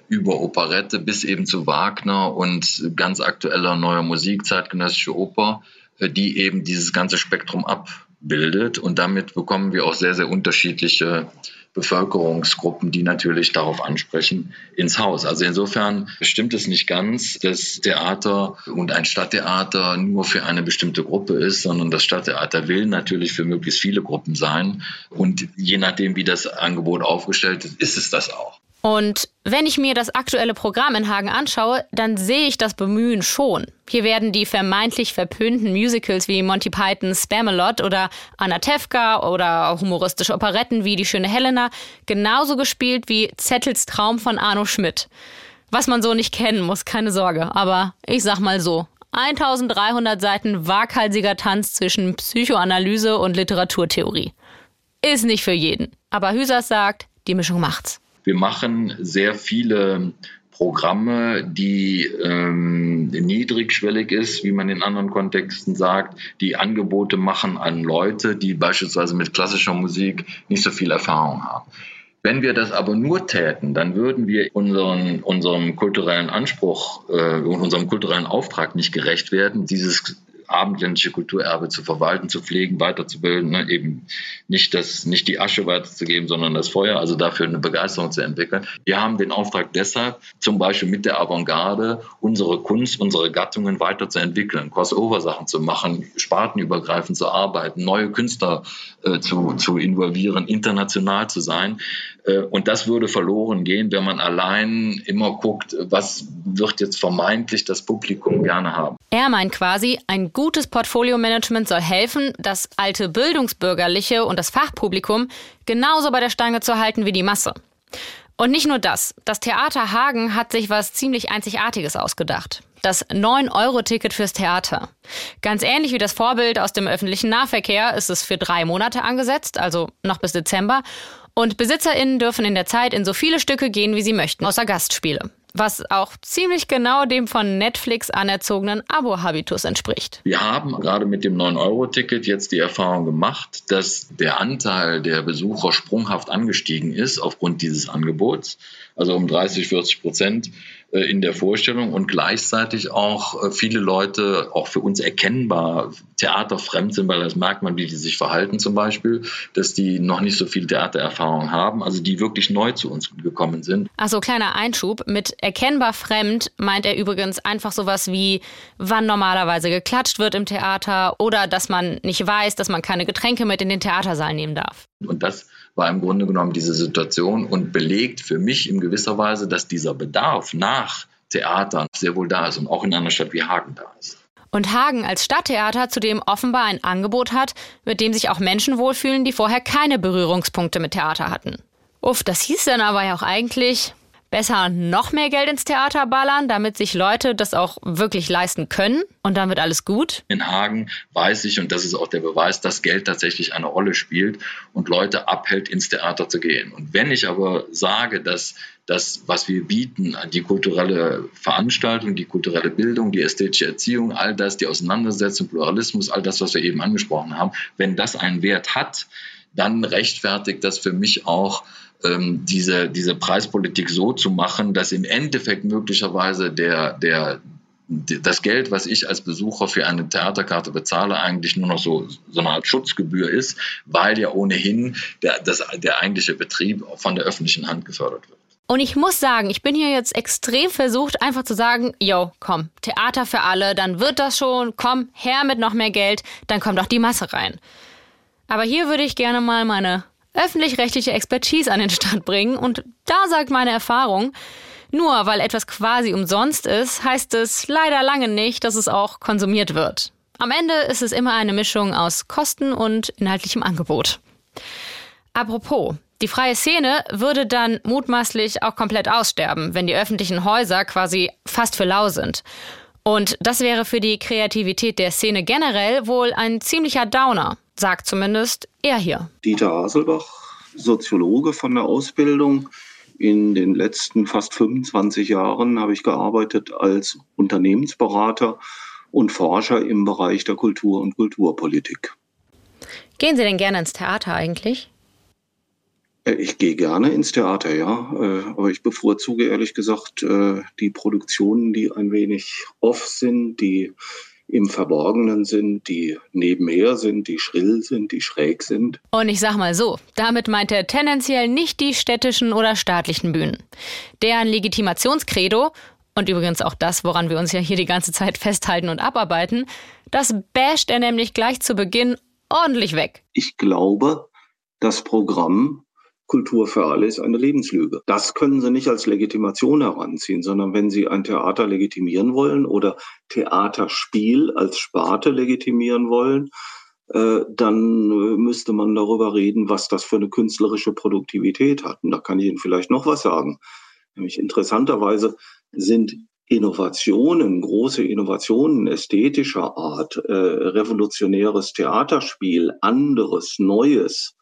über Operette bis eben zu Wagner und ganz aktueller neuer Musik, zeitgenössische Oper, äh, die eben dieses ganze Spektrum abbildet. Und damit bekommen wir auch sehr, sehr unterschiedliche Bevölkerungsgruppen, die natürlich darauf ansprechen, ins Haus. Also insofern stimmt es nicht ganz, dass Theater und ein Stadttheater nur für eine bestimmte Gruppe ist, sondern das Stadttheater will natürlich für möglichst viele Gruppen sein. Und je nachdem, wie das Angebot aufgestellt ist, ist es das auch. Und wenn ich mir das aktuelle Programm in Hagen anschaue, dann sehe ich das Bemühen schon. Hier werden die vermeintlich verpönten Musicals wie Monty Pythons Spamalot oder Anatevka oder humoristische Operetten wie Die schöne Helena genauso gespielt wie Zettels Traum von Arno Schmidt. Was man so nicht kennen muss, keine Sorge. Aber ich sag mal so, 1300 Seiten waghalsiger Tanz zwischen Psychoanalyse und Literaturtheorie. Ist nicht für jeden. Aber Hüsers sagt, die Mischung macht's. Wir machen sehr viele Programme, die ähm, niedrigschwellig ist, wie man in anderen Kontexten sagt, die Angebote machen an Leute, die beispielsweise mit klassischer Musik nicht so viel Erfahrung haben. Wenn wir das aber nur täten, dann würden wir unseren, unserem kulturellen Anspruch äh, und unserem kulturellen Auftrag nicht gerecht werden, dieses abendländische Kulturerbe zu verwalten, zu pflegen, weiterzubilden, ne? eben nicht, das, nicht die Asche weiterzugeben, sondern das Feuer, also dafür eine Begeisterung zu entwickeln. Wir haben den Auftrag deshalb, zum Beispiel mit der Avantgarde, unsere Kunst, unsere Gattungen weiterzuentwickeln, Crossover-Sachen zu machen, spartenübergreifend zu arbeiten, neue Künstler äh, zu, zu involvieren, international zu sein. Äh, und das würde verloren gehen, wenn man allein immer guckt, was wird jetzt vermeintlich das Publikum gerne haben. Er meint quasi, ein gutes Portfolio-Management soll helfen, das alte Bildungsbürgerliche und das Fachpublikum genauso bei der Stange zu halten wie die Masse. Und nicht nur das. Das Theater Hagen hat sich was ziemlich Einzigartiges ausgedacht. Das 9-Euro-Ticket fürs Theater. Ganz ähnlich wie das Vorbild aus dem öffentlichen Nahverkehr ist es für drei Monate angesetzt, also noch bis Dezember. Und BesitzerInnen dürfen in der Zeit in so viele Stücke gehen, wie sie möchten, außer Gastspiele was auch ziemlich genau dem von Netflix anerzogenen Abo-Habitus entspricht. Wir haben gerade mit dem 9-Euro-Ticket jetzt die Erfahrung gemacht, dass der Anteil der Besucher sprunghaft angestiegen ist aufgrund dieses Angebots, also um 30, 40 Prozent. Äh, in der Vorstellung und gleichzeitig auch äh, viele Leute auch für uns erkennbar theaterfremd sind, weil das merkt man, wie die sich verhalten zum Beispiel, dass die noch nicht so viel Theatererfahrung haben, also die wirklich neu zu uns gekommen sind. Also kleiner Einschub, mit erkennbar fremd meint er übrigens einfach sowas wie, wann normalerweise geklatscht wird im Theater oder dass man nicht weiß, dass man keine Getränke mit in den Theatersaal nehmen darf. Und das war im Grunde genommen diese Situation und belegt für mich in gewisser Weise, dass dieser Bedarf nach Theatern sehr wohl da ist und auch in einer Stadt wie Hagen da ist. Und Hagen als Stadttheater zudem offenbar ein Angebot hat, mit dem sich auch Menschen wohlfühlen, die vorher keine Berührungspunkte mit Theater hatten. Uff, das hieß dann aber ja auch eigentlich, besser noch mehr Geld ins Theater ballern, damit sich Leute das auch wirklich leisten können und dann wird alles gut? In Hagen weiß ich, und das ist auch der Beweis, dass Geld tatsächlich eine Rolle spielt und Leute abhält, ins Theater zu gehen. Und wenn ich aber sage, dass das, was wir bieten, die kulturelle Veranstaltung, die kulturelle Bildung, die ästhetische Erziehung, all das, die Auseinandersetzung, Pluralismus, all das, was wir eben angesprochen haben, wenn das einen Wert hat, dann rechtfertigt das für mich auch ähm, diese, diese Preispolitik so zu machen, dass im Endeffekt möglicherweise der, der, das Geld, was ich als Besucher für eine Theaterkarte bezahle, eigentlich nur noch so, so eine Art Schutzgebühr ist, weil ja ohnehin der, das, der eigentliche Betrieb von der öffentlichen Hand gefördert wird. Und ich muss sagen, ich bin hier jetzt extrem versucht, einfach zu sagen, yo, komm, Theater für alle, dann wird das schon, komm, her mit noch mehr Geld, dann kommt auch die Masse rein. Aber hier würde ich gerne mal meine öffentlich-rechtliche Expertise an den Start bringen und da sagt meine Erfahrung, nur weil etwas quasi umsonst ist, heißt es leider lange nicht, dass es auch konsumiert wird. Am Ende ist es immer eine Mischung aus Kosten und inhaltlichem Angebot. Apropos, die freie Szene würde dann mutmaßlich auch komplett aussterben, wenn die öffentlichen Häuser quasi fast für lau sind. Und das wäre für die Kreativität der Szene generell wohl ein ziemlicher Downer sagt zumindest er hier. Dieter Haselbach, Soziologe von der Ausbildung. In den letzten fast 25 Jahren habe ich gearbeitet als Unternehmensberater und Forscher im Bereich der Kultur und Kulturpolitik. Gehen Sie denn gerne ins Theater eigentlich? Äh, ich gehe gerne ins Theater, ja. Äh, aber ich bevorzuge ehrlich gesagt äh, die Produktionen, die ein wenig off sind, die im Verborgenen sind, die nebenher sind, die schrill sind, die schräg sind. Und ich sag mal so, damit meint er tendenziell nicht die städtischen oder staatlichen Bühnen. Deren Legitimationskredo, und übrigens auch das, woran wir uns ja hier die ganze Zeit festhalten und abarbeiten, das basht er nämlich gleich zu Beginn ordentlich weg. Ich glaube, das Programm Kultur für alle ist eine Lebenslüge. Das können Sie nicht als Legitimation heranziehen, sondern wenn Sie ein Theater legitimieren wollen oder Theaterspiel als Sparte legitimieren wollen, äh, dann äh, müsste man darüber reden, was das für eine künstlerische Produktivität hat. Und da kann ich Ihnen vielleicht noch was sagen. Nämlich interessanterweise sind Innovationen, große Innovationen ästhetischer Art, äh, revolutionäres Theaterspiel, anderes, Neues,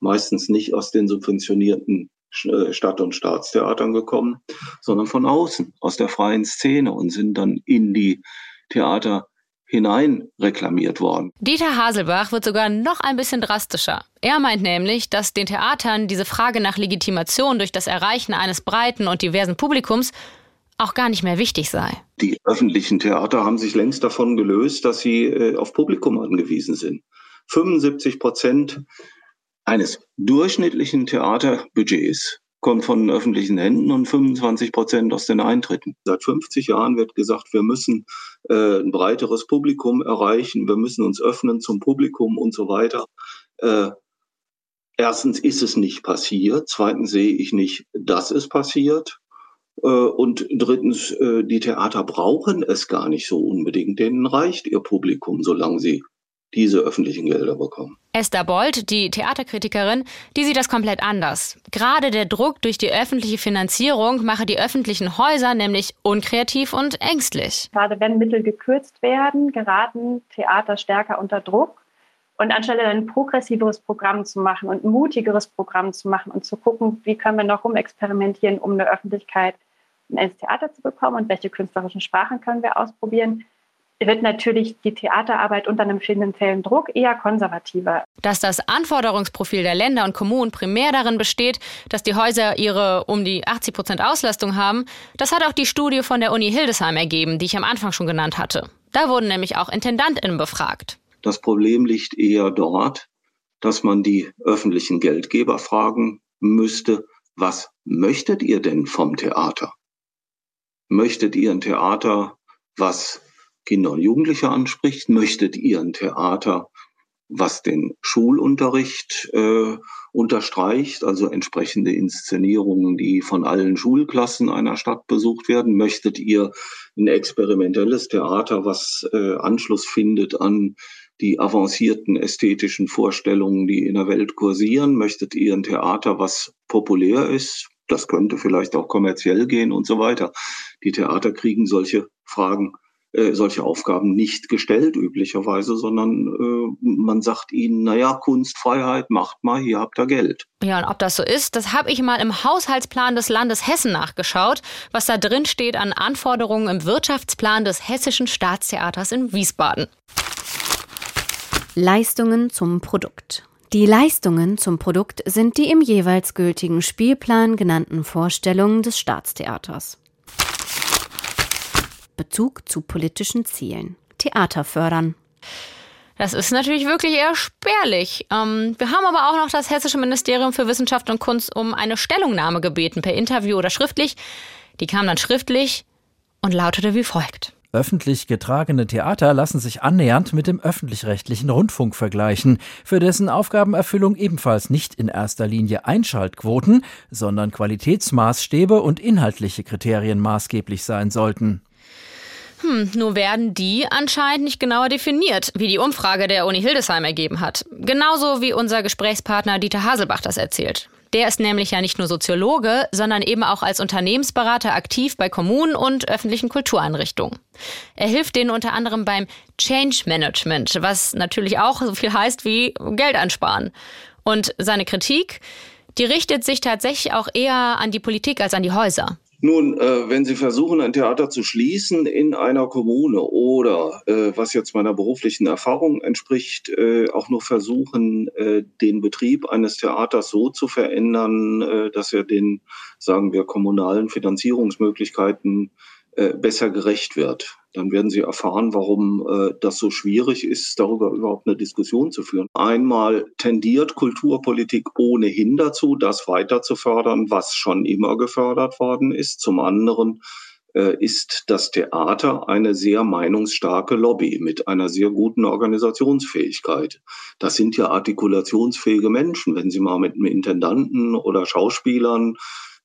meistens nicht aus den subventionierten äh, Stadt- und Staatstheatern gekommen, sondern von außen, aus der freien Szene und sind dann in die Theater hinein reklamiert worden. Dieter Haselbach wird sogar noch ein bisschen drastischer. Er meint nämlich, dass den Theatern diese Frage nach Legitimation durch das Erreichen eines breiten und diversen Publikums auch gar nicht mehr wichtig sei. Die öffentlichen Theater haben sich längst davon gelöst, dass sie äh, auf Publikum angewiesen sind. 75 Prozent eines durchschnittlichen Theaterbudgets kommt von öffentlichen Händen und 25 Prozent aus den Eintritten. Seit 50 Jahren wird gesagt, wir müssen äh, ein breiteres Publikum erreichen, wir müssen uns öffnen zum Publikum und so weiter. Äh, erstens ist es nicht passiert, zweitens sehe ich nicht, dass es passiert. Äh, und drittens, äh, die Theater brauchen es gar nicht so unbedingt, denen reicht ihr Publikum, solange sie diese öffentlichen Gelder bekommen. Esther Bold, die Theaterkritikerin, die sieht das komplett anders. Gerade der Druck durch die öffentliche Finanzierung mache die öffentlichen Häuser nämlich unkreativ und ängstlich. Gerade wenn Mittel gekürzt werden, geraten Theater stärker unter Druck. Und anstelle ein progressiveres Programm zu machen und ein mutigeres Programm zu machen und zu gucken, wie können wir noch rumexperimentieren, um eine Öffentlichkeit ins Theater zu bekommen und welche künstlerischen Sprachen können wir ausprobieren, wird natürlich die Theaterarbeit unter einem finanziellen Druck eher konservativer. Dass das Anforderungsprofil der Länder und Kommunen primär darin besteht, dass die Häuser ihre um die 80 Prozent Auslastung haben, das hat auch die Studie von der Uni Hildesheim ergeben, die ich am Anfang schon genannt hatte. Da wurden nämlich auch IntendantInnen befragt. Das Problem liegt eher dort, dass man die öffentlichen Geldgeber fragen müsste, was möchtet ihr denn vom Theater? Möchtet ihr ein Theater, was Kinder und Jugendliche anspricht? Möchtet ihr ein Theater, was den Schulunterricht äh, unterstreicht, also entsprechende Inszenierungen, die von allen Schulklassen einer Stadt besucht werden. Möchtet ihr ein experimentelles Theater, was äh, Anschluss findet an die avancierten ästhetischen Vorstellungen, die in der Welt kursieren? Möchtet ihr ein Theater, was populär ist? Das könnte vielleicht auch kommerziell gehen und so weiter. Die Theater kriegen solche Fragen äh, solche Aufgaben nicht gestellt üblicherweise, sondern äh, man sagt ihnen, naja, Kunstfreiheit, macht mal, hier habt ihr Geld. Ja, und ob das so ist, das habe ich mal im Haushaltsplan des Landes Hessen nachgeschaut, was da drin steht an Anforderungen im Wirtschaftsplan des Hessischen Staatstheaters in Wiesbaden. Leistungen zum Produkt. Die Leistungen zum Produkt sind die im jeweils gültigen Spielplan genannten Vorstellungen des Staatstheaters. Bezug zu politischen Zielen. Theater fördern. Das ist natürlich wirklich eher spärlich. Ähm, wir haben aber auch noch das Hessische Ministerium für Wissenschaft und Kunst um eine Stellungnahme gebeten, per Interview oder schriftlich. Die kam dann schriftlich und lautete wie folgt. Öffentlich getragene Theater lassen sich annähernd mit dem öffentlich-rechtlichen Rundfunk vergleichen, für dessen Aufgabenerfüllung ebenfalls nicht in erster Linie Einschaltquoten, sondern Qualitätsmaßstäbe und inhaltliche Kriterien maßgeblich sein sollten. Hm, nur werden die anscheinend nicht genauer definiert, wie die Umfrage der Uni Hildesheim ergeben hat. Genauso wie unser Gesprächspartner Dieter Haselbach das erzählt. Der ist nämlich ja nicht nur Soziologe, sondern eben auch als Unternehmensberater aktiv bei Kommunen und öffentlichen Kultureinrichtungen. Er hilft denen unter anderem beim Change Management, was natürlich auch so viel heißt wie Geld einsparen. Und seine Kritik, die richtet sich tatsächlich auch eher an die Politik als an die Häuser. Nun, äh, wenn Sie versuchen, ein Theater zu schließen in einer Kommune oder, äh, was jetzt meiner beruflichen Erfahrung entspricht, äh, auch nur versuchen, äh, den Betrieb eines Theaters so zu verändern, äh, dass er den, sagen wir, kommunalen Finanzierungsmöglichkeiten besser gerecht wird. Dann werden Sie erfahren, warum äh, das so schwierig ist, darüber überhaupt eine Diskussion zu führen. Einmal tendiert Kulturpolitik ohnehin dazu, das weiter zu fördern, was schon immer gefördert worden ist. Zum anderen äh, ist das Theater eine sehr meinungsstarke Lobby mit einer sehr guten Organisationsfähigkeit. Das sind ja artikulationsfähige Menschen. Wenn Sie mal mit einem Intendanten oder Schauspielern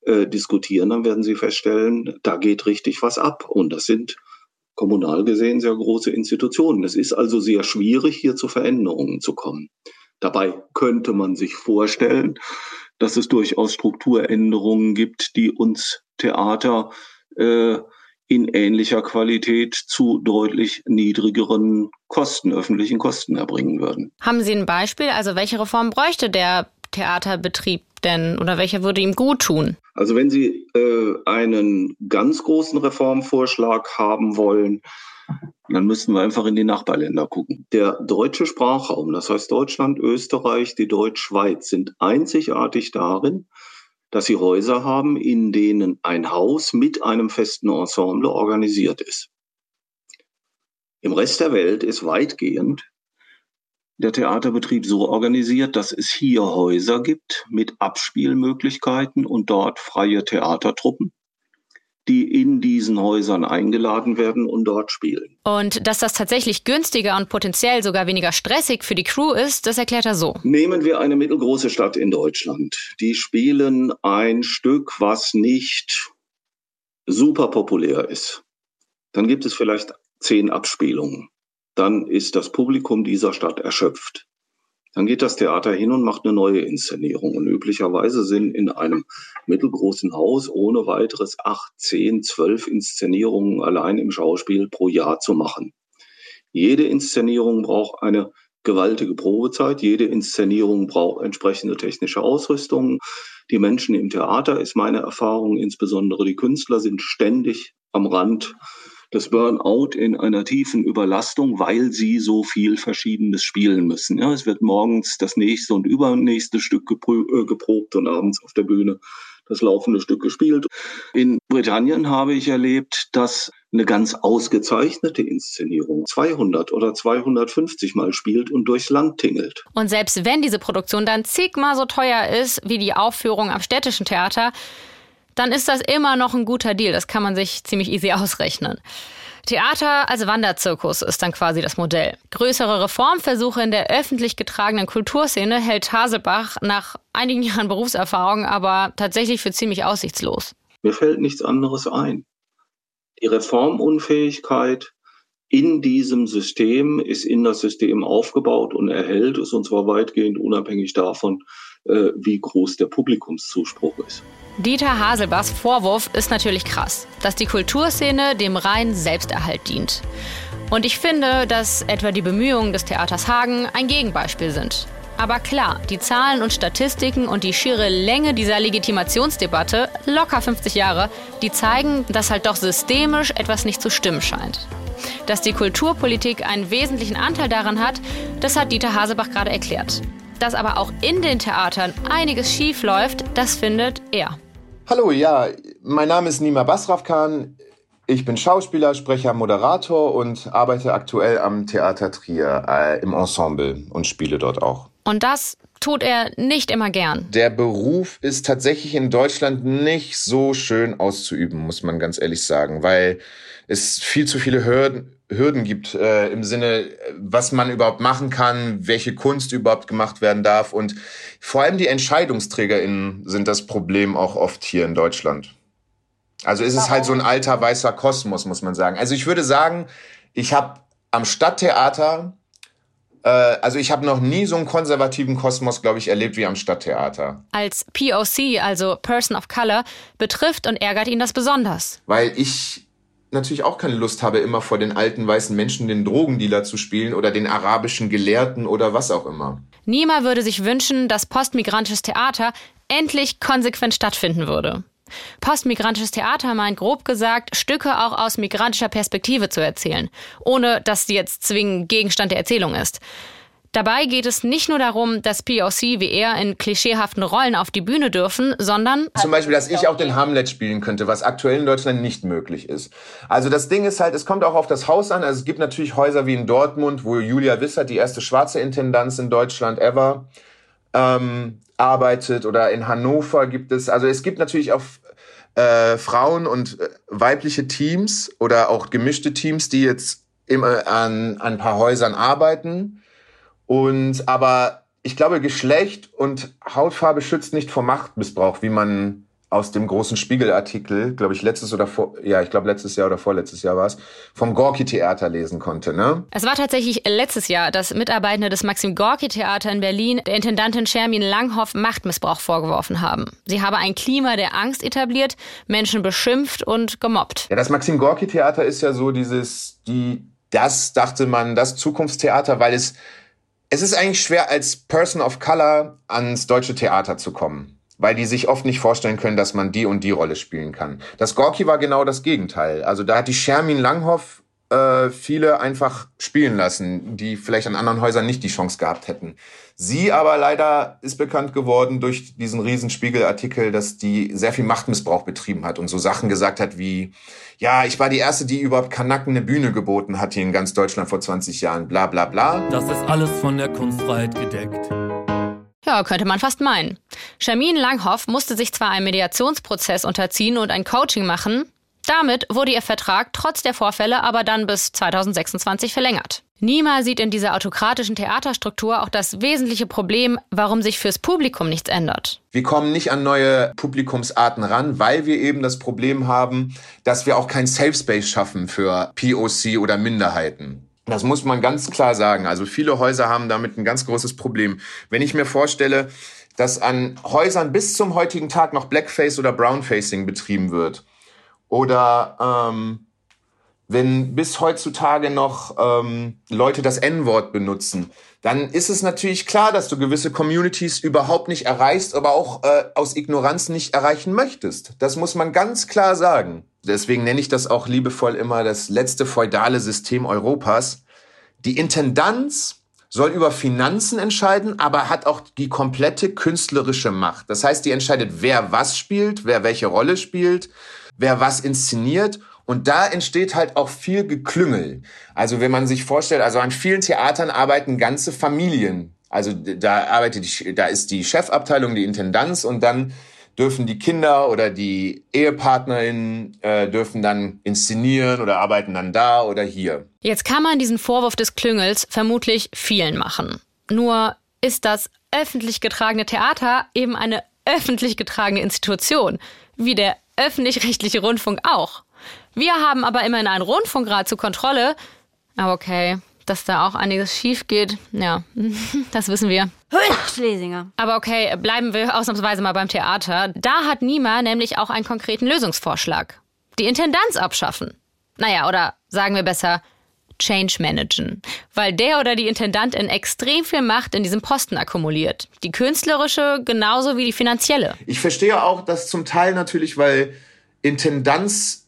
äh, diskutieren, dann werden Sie feststellen, da geht richtig was ab. Und das sind kommunal gesehen sehr große Institutionen. Es ist also sehr schwierig, hier zu Veränderungen zu kommen. Dabei könnte man sich vorstellen, dass es durchaus Strukturänderungen gibt, die uns Theater äh, in ähnlicher Qualität zu deutlich niedrigeren Kosten, öffentlichen Kosten erbringen würden. Haben Sie ein Beispiel? Also welche Reform bräuchte der Theaterbetrieb denn oder welcher würde ihm gut tun? Also wenn Sie äh, einen ganz großen Reformvorschlag haben wollen, dann müssen wir einfach in die Nachbarländer gucken. Der deutsche Sprachraum, das heißt Deutschland, Österreich, die Deutschschweiz, sind einzigartig darin, dass sie Häuser haben, in denen ein Haus mit einem festen Ensemble organisiert ist. Im Rest der Welt ist weitgehend der Theaterbetrieb so organisiert, dass es hier Häuser gibt mit Abspielmöglichkeiten und dort freie Theatertruppen die in diesen Häusern eingeladen werden und dort spielen. Und dass das tatsächlich günstiger und potenziell sogar weniger stressig für die Crew ist, das erklärt er so. Nehmen wir eine mittelgroße Stadt in Deutschland. Die spielen ein Stück, was nicht super populär ist. Dann gibt es vielleicht zehn Abspielungen dann ist das Publikum dieser Stadt erschöpft. Dann geht das Theater hin und macht eine neue Inszenierung. Und üblicherweise sind in einem mittelgroßen Haus ohne weiteres acht, zehn, zwölf Inszenierungen allein im Schauspiel pro Jahr zu machen. Jede Inszenierung braucht eine gewaltige Probezeit. Jede Inszenierung braucht entsprechende technische Ausrüstung. Die Menschen im Theater, ist meine Erfahrung, insbesondere die Künstler, sind ständig am Rand das Burnout in einer tiefen Überlastung, weil sie so viel Verschiedenes spielen müssen. Ja, es wird morgens das nächste und übernächste Stück äh, geprobt und abends auf der Bühne das laufende Stück gespielt. In Britannien habe ich erlebt, dass eine ganz ausgezeichnete Inszenierung 200 oder 250 Mal spielt und durchs Land tingelt. Und selbst wenn diese Produktion dann zigmal so teuer ist wie die Aufführung am städtischen Theater, dann ist das immer noch ein guter Deal. Das kann man sich ziemlich easy ausrechnen. Theater als Wanderzirkus ist dann quasi das Modell. Größere Reformversuche in der öffentlich getragenen Kulturszene hält Haselbach nach einigen Jahren Berufserfahrung aber tatsächlich für ziemlich aussichtslos. Mir fällt nichts anderes ein. Die Reformunfähigkeit in diesem System ist in das System aufgebaut und erhält es und zwar weitgehend unabhängig davon, äh, wie groß der Publikumszuspruch ist. Dieter Haselbachs Vorwurf ist natürlich krass, dass die Kulturszene dem reinen Selbsterhalt dient. Und ich finde, dass etwa die Bemühungen des Theaters Hagen ein Gegenbeispiel sind. Aber klar, die Zahlen und Statistiken und die schiere Länge dieser Legitimationsdebatte, locker 50 Jahre, die zeigen, dass halt doch systemisch etwas nicht zu stimmen scheint. Dass die Kulturpolitik einen wesentlichen Anteil daran hat, das hat Dieter Hasebach gerade erklärt. Dass aber auch in den Theatern einiges schief läuft, das findet er. Hallo, ja, mein Name ist Nima Basrafkan. Ich bin Schauspieler, Sprecher, Moderator und arbeite aktuell am Theater Trier äh, im Ensemble und spiele dort auch. Und das tut er nicht immer gern. Der Beruf ist tatsächlich in Deutschland nicht so schön auszuüben, muss man ganz ehrlich sagen, weil es viel zu viele Hürden, Hürden gibt äh, im Sinne, was man überhaupt machen kann, welche Kunst überhaupt gemacht werden darf. Und vor allem die EntscheidungsträgerInnen sind das Problem auch oft hier in Deutschland. Also ist es halt so ein alter weißer Kosmos, muss man sagen. Also ich würde sagen, ich habe am Stadttheater, äh, also ich habe noch nie so einen konservativen Kosmos, glaube ich, erlebt wie am Stadttheater. Als POC, also Person of Color, betrifft und ärgert ihn das besonders. Weil ich natürlich auch keine Lust habe, immer vor den alten weißen Menschen den Drogendealer zu spielen oder den arabischen Gelehrten oder was auch immer. Niemand würde sich wünschen, dass postmigrantisches Theater endlich konsequent stattfinden würde. Postmigrantisches Theater meint grob gesagt, Stücke auch aus migrantischer Perspektive zu erzählen, ohne dass sie jetzt zwingend Gegenstand der Erzählung ist. Dabei geht es nicht nur darum, dass POC wie er in klischeehaften Rollen auf die Bühne dürfen, sondern zum Beispiel, dass ich auch den Hamlet spielen könnte, was aktuell in Deutschland nicht möglich ist. Also das Ding ist halt, es kommt auch auf das Haus an. Also es gibt natürlich Häuser wie in Dortmund, wo Julia Wissert, die erste schwarze Intendanz in Deutschland ever, ähm, arbeitet, oder in Hannover gibt es. Also es gibt natürlich auch äh, Frauen und äh, weibliche Teams oder auch gemischte Teams, die jetzt immer an, an ein paar Häusern arbeiten und aber ich glaube, Geschlecht und Hautfarbe schützt nicht vor Machtmissbrauch, wie man aus dem großen Spiegelartikel, glaube ich, letztes oder vor, ja, ich glaube letztes Jahr oder vorletztes Jahr war es, vom Gorki-Theater lesen konnte, ne? Es war tatsächlich letztes Jahr, dass Mitarbeitende des Maxim Gorki-Theater in Berlin der Intendantin Shermin Langhoff Machtmissbrauch vorgeworfen haben. Sie habe ein Klima der Angst etabliert, Menschen beschimpft und gemobbt. Ja, das Maxim Gorki-Theater ist ja so dieses, die, das dachte man, das Zukunftstheater, weil es es ist eigentlich schwer, als Person of Color ans deutsche Theater zu kommen, weil die sich oft nicht vorstellen können, dass man die und die Rolle spielen kann. Das Gorki war genau das Gegenteil. Also da hat die Shermin Langhoff äh, viele einfach spielen lassen, die vielleicht an anderen Häusern nicht die Chance gehabt hätten. Sie aber leider ist bekannt geworden durch diesen Riesenspiegelartikel, dass die sehr viel Machtmissbrauch betrieben hat und so Sachen gesagt hat wie, ja, ich war die Erste, die überhaupt Kanaken eine Bühne geboten hat hier in ganz Deutschland vor 20 Jahren, bla bla bla. Das ist alles von der Kunstfreiheit gedeckt. Ja, könnte man fast meinen. Charmin Langhoff musste sich zwar einem Mediationsprozess unterziehen und ein Coaching machen, damit wurde ihr Vertrag trotz der Vorfälle aber dann bis 2026 verlängert. Nima sieht in dieser autokratischen Theaterstruktur auch das wesentliche Problem, warum sich fürs Publikum nichts ändert. Wir kommen nicht an neue Publikumsarten ran, weil wir eben das Problem haben, dass wir auch kein Safe Space schaffen für POC oder Minderheiten. Das muss man ganz klar sagen. Also viele Häuser haben damit ein ganz großes Problem. Wenn ich mir vorstelle, dass an Häusern bis zum heutigen Tag noch Blackface oder Brownfacing betrieben wird oder ähm, wenn bis heutzutage noch ähm, Leute das N-Wort benutzen, dann ist es natürlich klar, dass du gewisse Communities überhaupt nicht erreichst, aber auch äh, aus Ignoranz nicht erreichen möchtest. Das muss man ganz klar sagen. Deswegen nenne ich das auch liebevoll immer das letzte feudale System Europas. Die Intendanz soll über Finanzen entscheiden, aber hat auch die komplette künstlerische Macht. Das heißt, die entscheidet, wer was spielt, wer welche Rolle spielt, wer was inszeniert und da entsteht halt auch viel Geklüngel. Also wenn man sich vorstellt, also an vielen Theatern arbeiten ganze Familien. Also da arbeitet die, da ist die Chefabteilung, die Intendanz und dann dürfen die Kinder oder die EhepartnerInnen äh, dürfen dann inszenieren oder arbeiten dann da oder hier. Jetzt kann man diesen Vorwurf des Klüngels vermutlich vielen machen. Nur ist das öffentlich getragene Theater eben eine öffentlich getragene Institution, wie der öffentlich-rechtliche Rundfunk auch. Wir haben aber immerhin einen Rundfunkrat zur Kontrolle. Aber okay, dass da auch einiges schief geht, ja, das wissen wir. Schlesinger. Aber okay, bleiben wir ausnahmsweise mal beim Theater. Da hat Nima nämlich auch einen konkreten Lösungsvorschlag. Die Intendanz abschaffen. Naja, oder sagen wir besser, Change managen. Weil der oder die Intendantin extrem viel Macht in diesem Posten akkumuliert. Die künstlerische genauso wie die finanzielle. Ich verstehe auch das zum Teil natürlich, weil Intendanz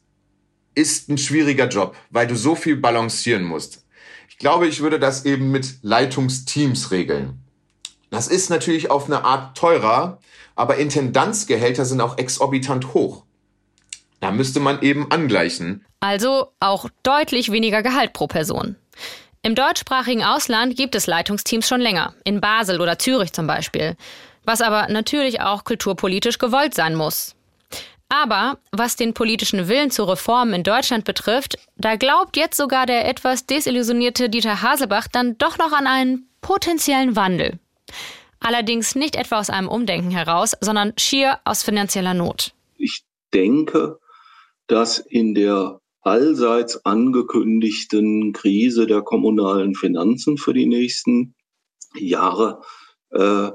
ist ein schwieriger Job, weil du so viel balancieren musst. Ich glaube, ich würde das eben mit Leitungsteams regeln. Das ist natürlich auf eine Art teurer, aber Intendanzgehälter sind auch exorbitant hoch. Da müsste man eben angleichen. Also auch deutlich weniger Gehalt pro Person. Im deutschsprachigen Ausland gibt es Leitungsteams schon länger, in Basel oder Zürich zum Beispiel, was aber natürlich auch kulturpolitisch gewollt sein muss. Aber was den politischen Willen zu Reformen in Deutschland betrifft, da glaubt jetzt sogar der etwas desillusionierte Dieter Haselbach dann doch noch an einen potenziellen Wandel. Allerdings nicht etwa aus einem Umdenken heraus, sondern schier aus finanzieller Not. Ich denke, dass in der allseits angekündigten Krise der kommunalen Finanzen für die nächsten Jahre äh,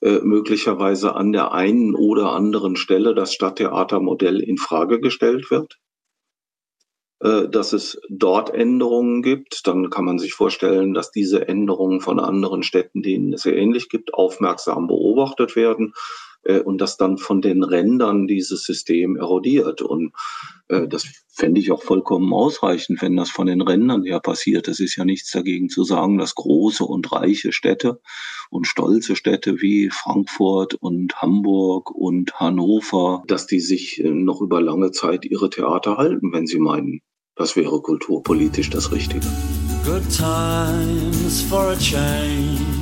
äh, möglicherweise an der einen oder anderen Stelle das Stadttheatermodell in Frage gestellt wird, äh, dass es dort Änderungen gibt. Dann kann man sich vorstellen, dass diese Änderungen von anderen Städten, denen es sehr ähnlich gibt, aufmerksam beobachtet werden äh, und dass dann von den Rändern dieses System erodiert. Und äh, das fände ich auch vollkommen ausreichend, wenn das von den Rändern her passiert. Es ist ja nichts dagegen zu sagen, dass große und reiche Städte und stolze Städte wie Frankfurt und Hamburg und Hannover, dass die sich äh, noch über lange Zeit ihre Theater halten, wenn sie meinen, das wäre kulturpolitisch das Richtige. Good times for a change.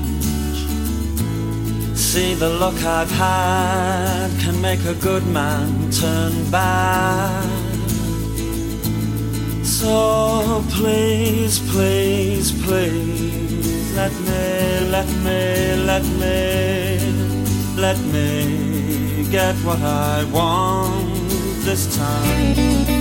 See the look I've had can make a good man turn bad. So please, please, please, let me, let me, let me, let me get what I want.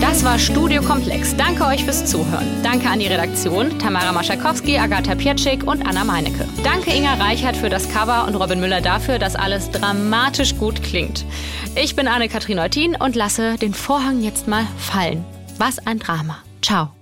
Das war Studio Komplex. Danke euch fürs Zuhören. Danke an die Redaktion, Tamara Maschakowski, Agatha Pietschik und Anna Meinecke. Danke Inga Reichert für das Cover und Robin Müller dafür, dass alles dramatisch gut klingt. Ich bin Anne-Kathrin Eutin und lasse den Vorhang jetzt mal fallen. Was ein Drama. Ciao.